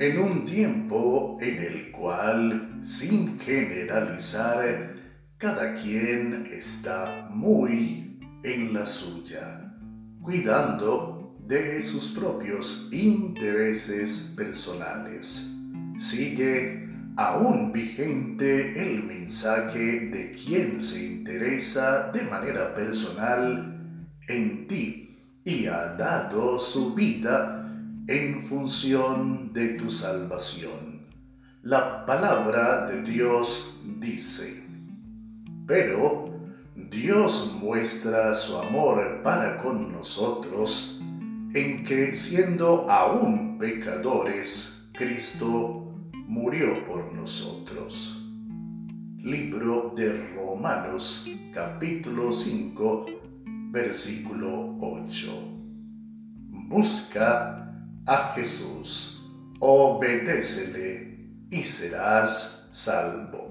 En un tiempo en el cual, sin generalizar, cada quien está muy en la suya, cuidando de sus propios intereses personales. Sigue aún vigente el mensaje de quien se interesa de manera personal en ti y ha dado su vida en función de tu salvación. La palabra de Dios dice, pero Dios muestra su amor para con nosotros en que siendo aún pecadores, Cristo murió por nosotros. Libro de Romanos capítulo 5 versículo 8. Busca a Jesús, obedécele y serás salvo.